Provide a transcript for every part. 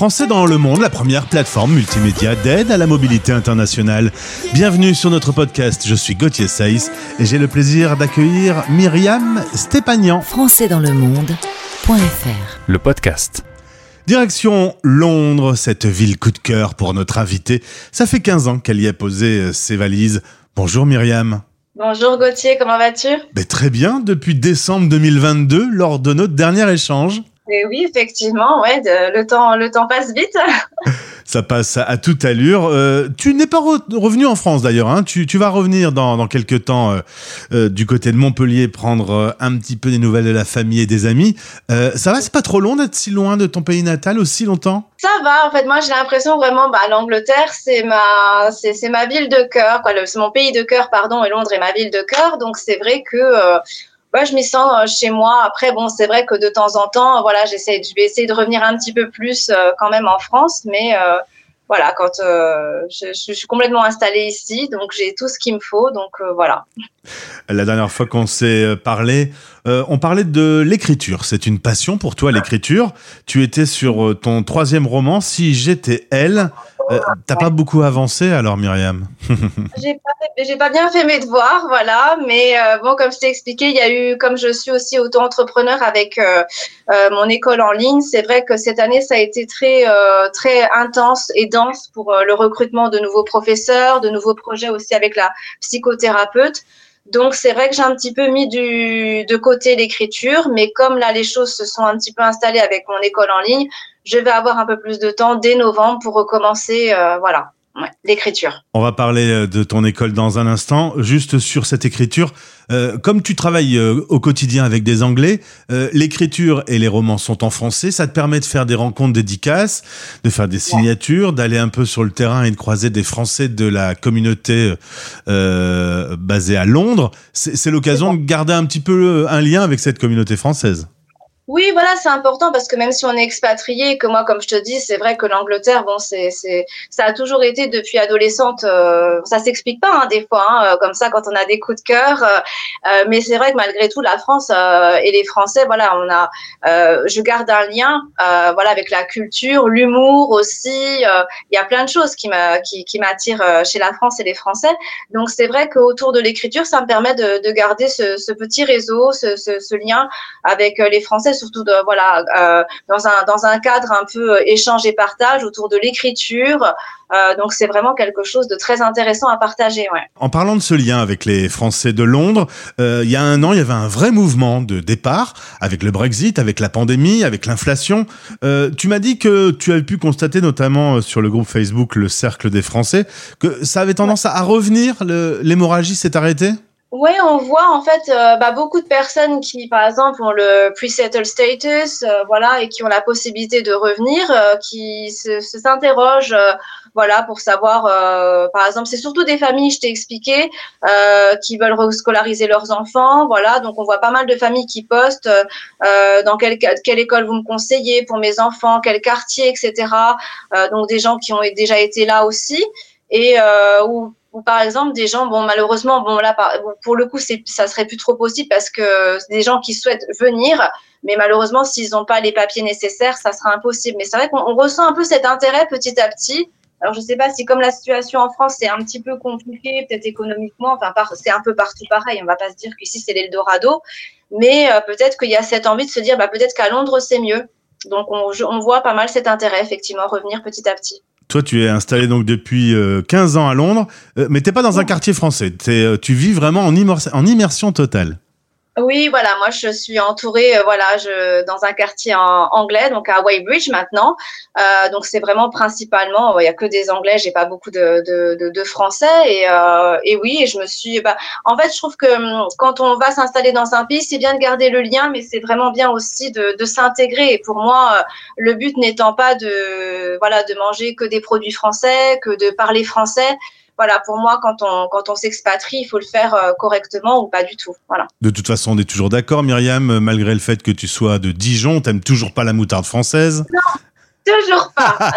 Français dans le monde, la première plateforme multimédia d'aide à la mobilité internationale. Bienvenue sur notre podcast, je suis Gauthier Saïs et j'ai le plaisir d'accueillir Myriam Stépagnan. Français dans le monde.fr Le podcast. Direction Londres, cette ville coup de cœur pour notre invitée. Ça fait 15 ans qu'elle y a posé ses valises. Bonjour Myriam. Bonjour Gauthier, comment vas-tu? Ben, Très bien, depuis décembre 2022, lors de notre dernier échange. Et oui, effectivement, ouais, le, temps, le temps passe vite. Ça passe à, toute allure. Euh, tu n'es pas revenu en France d'ailleurs. Hein. Tu, vas revenir dans, dans quelques temps euh, euh, du côté de Montpellier prendre un petit peu des nouvelles de la famille et des amis. ça va, c'est pas trop long d'être si loin de ton pays natal aussi longtemps? Ça va, en fait, moi j'ai l'impression vraiment, bah, l'Angleterre c'est ma, c'est, ma ville de cœur, quoi. c'est mon pays de cœur, pardon, et Londres est ma ville de cœur. Donc c'est vrai que ouais, je m'y sens euh, chez moi. Après, bon, c'est vrai que de temps en temps, voilà, j'essaie, je vais essayer de revenir un petit peu plus euh, quand même en France, mais euh, voilà, quand je, je, suis complètement installée ici, donc j'ai tout ce qu'il me faut, donc voilà. La dernière fois qu'on s'est parlé, on parlait de l'écriture. C'est une passion pour toi, l'écriture. Tu étais sur ton troisième roman, Si j'étais elle. Euh, t'as pas beaucoup avancé alors, Myriam? J'ai pas, pas, bien fait mes devoirs, voilà. Mais euh, bon, comme je t'ai expliqué, il y a eu, comme je suis aussi auto-entrepreneur avec euh, mon école en ligne, c'est vrai que cette année, ça a été très, très intense et dense pour le recrutement de nouveaux professeurs, de nouveaux projets aussi avec la psychothérapeute. Donc c'est vrai que j'ai un petit peu mis du, de côté l'écriture, mais comme là les choses se sont un petit peu installées avec mon école en ligne, je vais avoir un peu plus de temps dès novembre pour recommencer, euh, voilà, l'écriture. On va parler euh, de ton école dans un instant. Juste sur cette écriture, euh, comme tu travailles au quotidien avec des Anglais, l'écriture et les romans sont en français. Ça te permet de faire des rencontres dédicaces, de faire des signatures, d'aller un peu sur le terrain et de croiser des Français de la communauté basée à Londres. C'est l'occasion de garder un petit peu un lien avec cette communauté française. Oui, voilà, c'est important parce que même si on est expatrié, que moi, comme je te dis, c'est vrai que l'Angleterre, bon, c'est, ça a toujours été depuis adolescente. Euh, ça s'explique pas hein, des fois, hein, euh, comme ça, quand on a des coups de cœur. Euh, euh mais c'est vrai que malgré tout, la France euh, et les Français, voilà, on a, je garde un lien, voilà, avec la culture, l'humour aussi. Il y a plein de choses qui, m'a, qui, qui m'attirent chez la France et les Français. Donc c'est vrai qu'autour de l'écriture, ça me permet de, de garder ce, ce, petit réseau, ce, ce lien avec les Français surtout de, voilà, euh, dans, un, dans un cadre un peu euh, échange et partage autour de l'écriture. Euh, donc c'est vraiment quelque chose de très intéressant à partager. Ouais. En parlant de ce lien avec les Français de Londres, il y a un an, il y avait un vrai mouvement de départ avec le Brexit, avec la pandémie, avec l'inflation. tu m'as dit que tu avais pu constater, notamment sur le groupe Facebook Le Cercle des Français, que ça avait tendance à revenir, l'hémorragie s'est arrêtée? Oui, on voit en fait euh, bah, beaucoup de personnes qui, par exemple, ont le pre-settle status, euh, voilà, et qui ont la possibilité de revenir, euh, qui s'interrogent, voilà, pour savoir, par exemple, c'est surtout des familles, je t'ai expliqué, qui veulent rescolariser leurs enfants, voilà, donc on voit pas mal de familles qui postent dans quelle, quelle école vous me conseillez pour mes enfants, quel quartier, etc. donc des gens qui ont déjà été là aussi et ou ou par exemple des gens, bon malheureusement, bon là pour le coup c'est ça serait plus trop possible parce que des gens qui souhaitent venir, mais malheureusement s'ils n'ont pas les papiers nécessaires, ça sera impossible. Mais c'est vrai qu'on ressent un peu cet intérêt petit à petit. Alors je sais pas si comme la situation en France c'est un petit peu compliqué, peut-être économiquement, enfin c'est un peu partout pareil. On va pas se dire qu'ici c'est l'Eldorado, mais euh, peut-être qu'il y a cette envie de se dire, bah peut-être qu'à Londres c'est mieux. Donc on, on voit pas mal cet intérêt effectivement revenir petit à petit. Toi, tu es installé donc depuis 15 euh, ans à Londres, euh, mais t'es pas dans un quartier français. Euh, tu vis vraiment en, en immersion totale. Oui, voilà, moi je suis entourée, euh, voilà, je, dans un quartier anglais, donc à Weybridge maintenant. Euh, donc c'est vraiment principalement, il y a que des Anglais, j'ai pas beaucoup de, de, de, Français. Et, euh, et oui, je me suis, bah, en fait, je trouve que hum, quand on va s'installer dans un pays, c'est bien de garder le lien, mais c'est vraiment bien aussi de, de s'intégrer. Et pour moi, le but n'étant pas de, voilà, de manger que des produits français, que de parler français voilà, pour moi, quand on, quand on s'expatrie, il faut le faire euh, correctement ou pas du tout. Voilà. De toute façon, on est toujours d'accord, Myriam, malgré le fait que tu sois de Dijon, t'aimes toujours pas la moutarde française Non, toujours pas.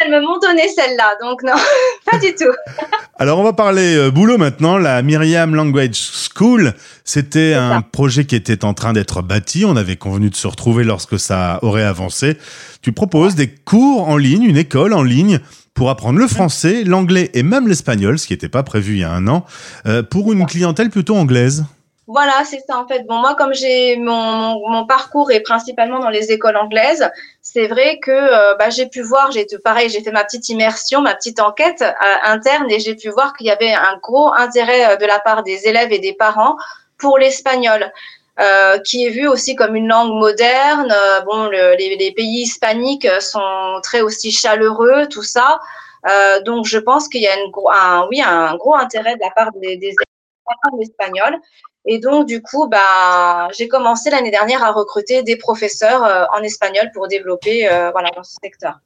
elles me m'ont donné celle-là, donc non, pas du tout. Alors on va parler euh, boulot maintenant. La Myriam Language School, c'était un projet qui était en train d'être bâti. On avait convenu de se retrouver lorsque ça aurait avancé. Tu proposes des cours en ligne, une école en ligne pour apprendre le français, l'anglais et même l'espagnol, ce qui n'était pas prévu il y a un an, euh, pour une clientèle plutôt anglaise. Voilà, c'est ça en fait. Bon, moi, comme j'ai mon, mon, parcours est principalement dans les écoles anglaises, c'est vrai que euh, bah, j'ai pu voir, j'ai pareil, j'ai fait ma petite immersion, ma petite enquête euh, interne et j'ai pu voir qu'il y avait un gros intérêt de la part des élèves et des parents pour l'espagnol. Euh, qui est vu aussi comme une langue moderne. Euh, bon, les, pays hispaniques sont très aussi chaleureux, tout ça. Euh, donc, je pense qu'il y a une, un, oui, un gros intérêt de la part des, des espagnols. Et donc, du coup, bah, j'ai commencé l'année dernière à recruter des professeurs euh, en espagnol pour développer voilà, dans ce secteur.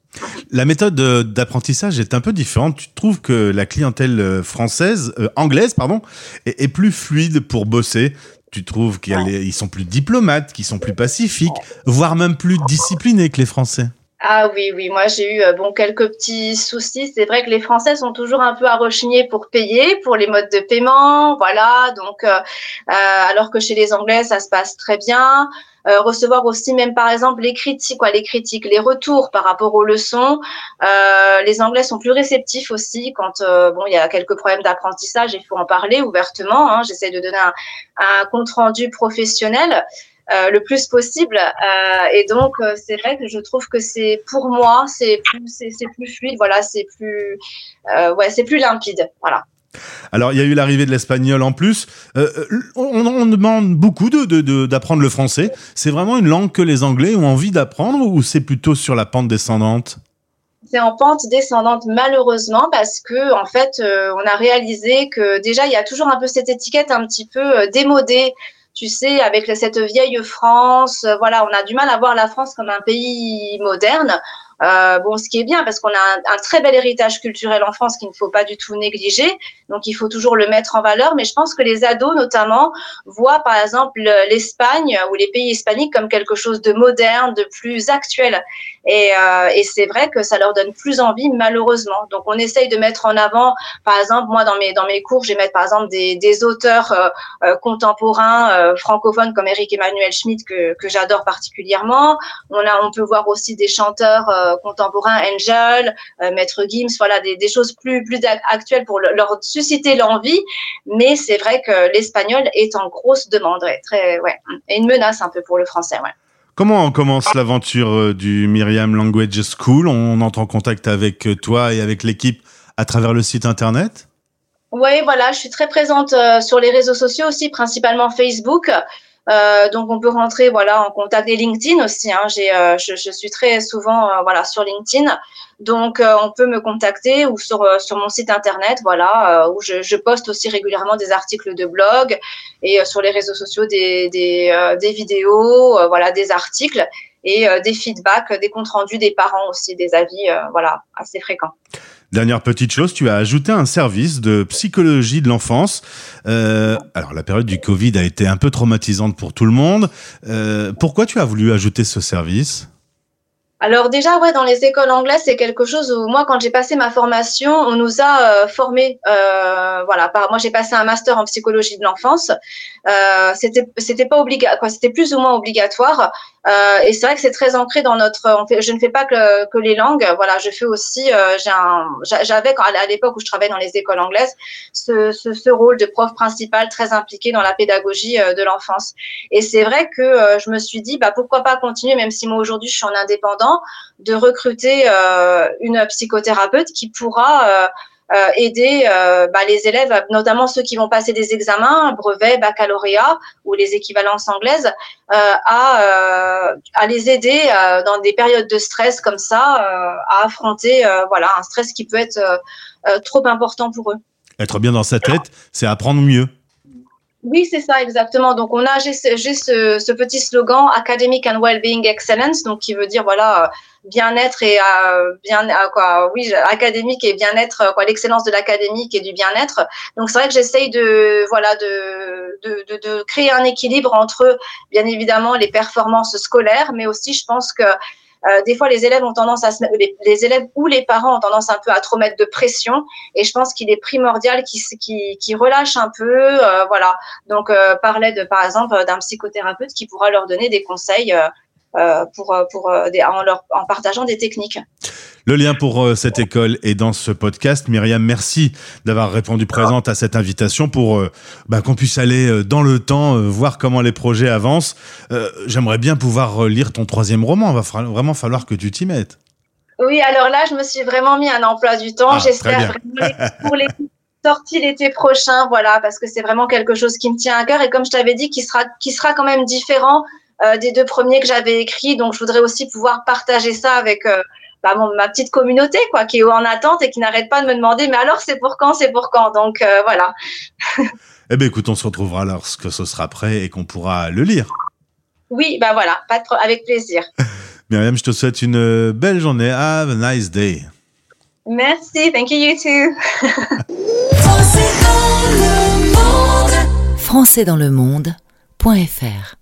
La méthode d'apprentissage est un peu différente. Tu trouves que la clientèle française, anglaise, pardon, est, plus fluide pour bosser tu trouves qu'ils sont plus diplomates, qu'ils sont plus pacifiques, voire même plus disciplinés que les Français ah oui, oui, moi j'ai eu euh, bon quelques petits soucis. C'est vrai que les Français sont toujours un peu à rechigner pour payer, pour les modes de paiement, voilà. Donc, euh, euh, alors que chez les Anglais, ça se passe très bien. Euh, recevoir aussi même par exemple les critiques, quoi, les critiques, les retours par rapport aux leçons. Euh, les Anglais sont plus réceptifs aussi quand euh, bon il y a quelques problèmes d'apprentissage, il faut en parler ouvertement. Hein. J'essaie de donner un, un, compte rendu professionnel. Euh, le plus possible euh, et donc c'est vrai que je trouve que c'est pour moi c'est plus c'est plus fluide voilà c'est plus ouais c'est plus limpide voilà alors, il y a eu l'arrivée de l'espagnol en plus. Euh, euh, on, demande beaucoup d'apprendre de, le français. C'est vraiment une langue que les Anglais ont envie d'apprendre ou c'est plutôt sur la pente descendante? C'est en pente descendante malheureusement parce que en fait euh, on a réalisé que déjà il y a toujours un peu cette étiquette un petit peu démodée tu sais, avec cette vieille France, voilà, on a du mal à voir la France comme un pays moderne. Euh, bon, ce qui est bien parce qu'on a un, très bel héritage culturel en France qu'il ne faut pas du tout négliger. Donc, il faut toujours le mettre en valeur. Mais je pense que les ados, notamment, voient par exemple l'Espagne ou les pays hispaniques comme quelque chose de moderne, de plus actuel. Et, euh, et c'est vrai que ça leur donne plus envie, malheureusement. Donc, on essaye de mettre en avant, par exemple, moi dans mes cours, je vais mettre par exemple des, auteurs euh, contemporains francophones comme Eric Emmanuel Schmitt que, que j'adore particulièrement. On a, on peut voir aussi des chanteurs contemporains, Angel, euh, Maître Gims, voilà, des, choses plus, plus actuelles pour leur susciter l'envie. Mais c'est vrai que l'espagnol est en grosse demande, très, ouais, et une menace un peu pour le français, ouais. Comment on commence l'aventure euh, du Myriam Language School? On entre en contact avec toi et avec l'équipe à travers le site internet? Oui, voilà, je suis très présente sur les réseaux sociaux aussi, principalement Facebook. Euh, donc on peut rentrer voilà en contact des LinkedIn aussi. Hein. J'ai, euh, je, je, suis très souvent euh, voilà sur LinkedIn, donc euh, on peut me contacter ou sur sur mon site internet voilà où je, je, poste aussi régulièrement des articles de blog et sur les réseaux sociaux des des, des vidéos voilà des articles et des feedbacks, des comptes rendus des parents aussi, des avis voilà assez fréquents. Dernière petite chose, tu as ajouté un service de psychologie de l'enfance. Euh, alors la période du Covid a été un peu traumatisante pour tout le monde. Euh, pourquoi tu as voulu ajouter ce service? Alors déjà, ouais, dans les écoles anglaises, c'est quelque chose où moi, quand j'ai passé ma formation, on nous a euh, formés. Voilà, par, moi j'ai passé un master en psychologie de l'enfance. C'était c'était pas obligatoire. C'était plus ou moins obligatoire. Euh, et c'est vrai que c'est très ancré dans notre. Je ne fais pas que, les langues. Voilà, je fais aussi. Euh, j'avais à l'époque où je travaillais dans les écoles anglaises ce, rôle de prof principal très impliqué dans la pédagogie de l'enfance. Et c'est vrai que je me suis dit, bah pourquoi pas continuer, même si moi aujourd'hui je suis en indépendant de recruter euh, une psychothérapeute qui pourra euh, euh, aider bah, les élèves, notamment ceux qui vont passer des examens, brevet, baccalauréat ou les équivalences anglaises, à, à les aider dans des périodes de stress comme ça, à affronter voilà un stress qui peut être trop important pour eux. Être bien dans sa tête, c'est apprendre mieux. Oui, c'est ça, exactement. Donc, on a juste, ce, ce, petit slogan Academic and Wellbeing Excellence, donc qui veut dire, voilà, bien-être et euh, bien, euh, quoi, oui, académique et bien-être, quoi, l'excellence de l'académique et du bien-être. Donc, c'est vrai que j'essaye de, voilà, de, de, de, de, créer un équilibre entre, bien évidemment, les performances scolaires, mais aussi, je pense que euh, des fois les élèves ont tendance à se, les, les, élèves ou les parents ont tendance un peu à trop mettre de pression. Et je pense qu'il est primordial qu'ils qui, qui relâchent un peu, euh, voilà. Donc parler de par exemple d'un psychothérapeute qui pourra leur donner des conseils. Pour, pour des, en, leur, en partageant des techniques. Le lien pour euh, cette école est dans ce podcast. Myriam, merci d'avoir répondu présente à cette invitation pour euh, bah, qu'on puisse aller euh, dans le temps, voir comment les projets avancent. J'aimerais bien pouvoir lire ton troisième roman. Il va vraiment falloir que tu t'y mettes. Oui, alors là, je me suis vraiment mis un emploi du temps. Ah, J'espère vraiment pour les sorties l'été prochain, voilà, parce que c'est vraiment quelque chose qui me tient à cœur et comme je t'avais dit, qui sera, qui sera quand même différent des deux premiers que j'avais écrits. Donc, je voudrais aussi pouvoir partager ça avec bah, ma petite communauté quoi, qui est en attente et qui n'arrête pas de me demander mais alors c'est pour quand, c'est pour quand? Donc euh, voilà. eh bien écoute, on se retrouvera lorsque ce sera prêt et qu'on pourra le lire. Oui, bah voilà, pas de avec plaisir. Myriam, je te souhaite une belle journée. Have a nice day. Merci, thank you, you too. Français dans le monde.fr